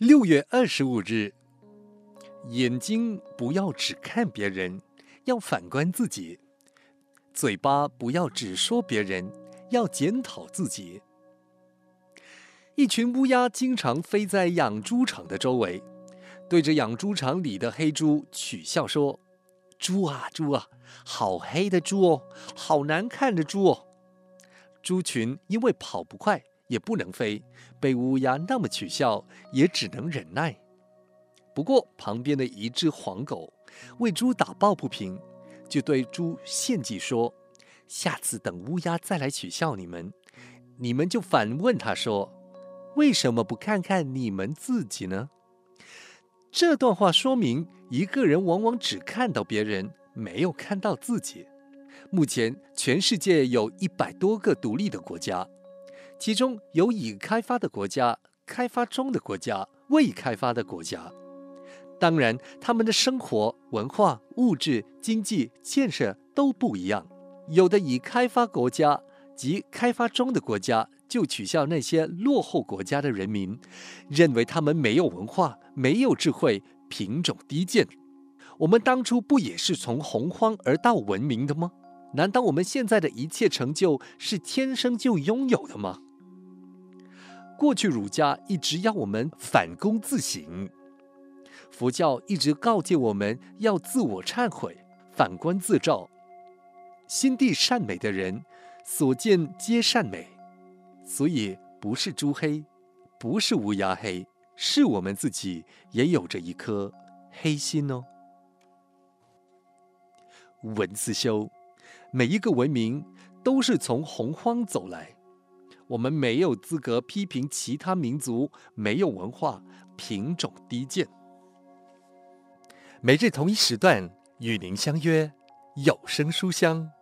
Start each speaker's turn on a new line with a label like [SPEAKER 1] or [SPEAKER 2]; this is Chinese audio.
[SPEAKER 1] 六月二十五日，眼睛不要只看别人，要反观自己；嘴巴不要只说别人，要检讨自己。一群乌鸦经常飞在养猪场的周围，对着养猪场里的黑猪取笑说：“猪啊猪啊，好黑的猪哦，好难看的猪哦。”猪群因为跑不快，也不能飞，被乌鸦那么取笑，也只能忍耐。不过，旁边的一只黄狗为猪打抱不平，就对猪献计说：“下次等乌鸦再来取笑你们，你们就反问他说：‘为什么不看看你们自己呢？’”这段话说明，一个人往往只看到别人，没有看到自己。目前，全世界有一百多个独立的国家。其中有已开发的国家、开发中的国家、未开发的国家。当然，他们的生活、文化、物质、经济建设都不一样。有的已开发国家及开发中的国家就取笑那些落后国家的人民，认为他们没有文化、没有智慧、品种低贱。我们当初不也是从洪荒而到文明的吗？难道我们现在的一切成就是天生就拥有的吗？过去儒家一直要我们反躬自省，佛教一直告诫我们要自我忏悔、反观自照。心地善美的人，所见皆善美，所以不是猪黑，不是乌鸦黑，是我们自己也有着一颗黑心哦。文思修，每一个文明都是从洪荒走来。我们没有资格批评其他民族没有文化、品种低贱。每日同一时段与您相约有声书香。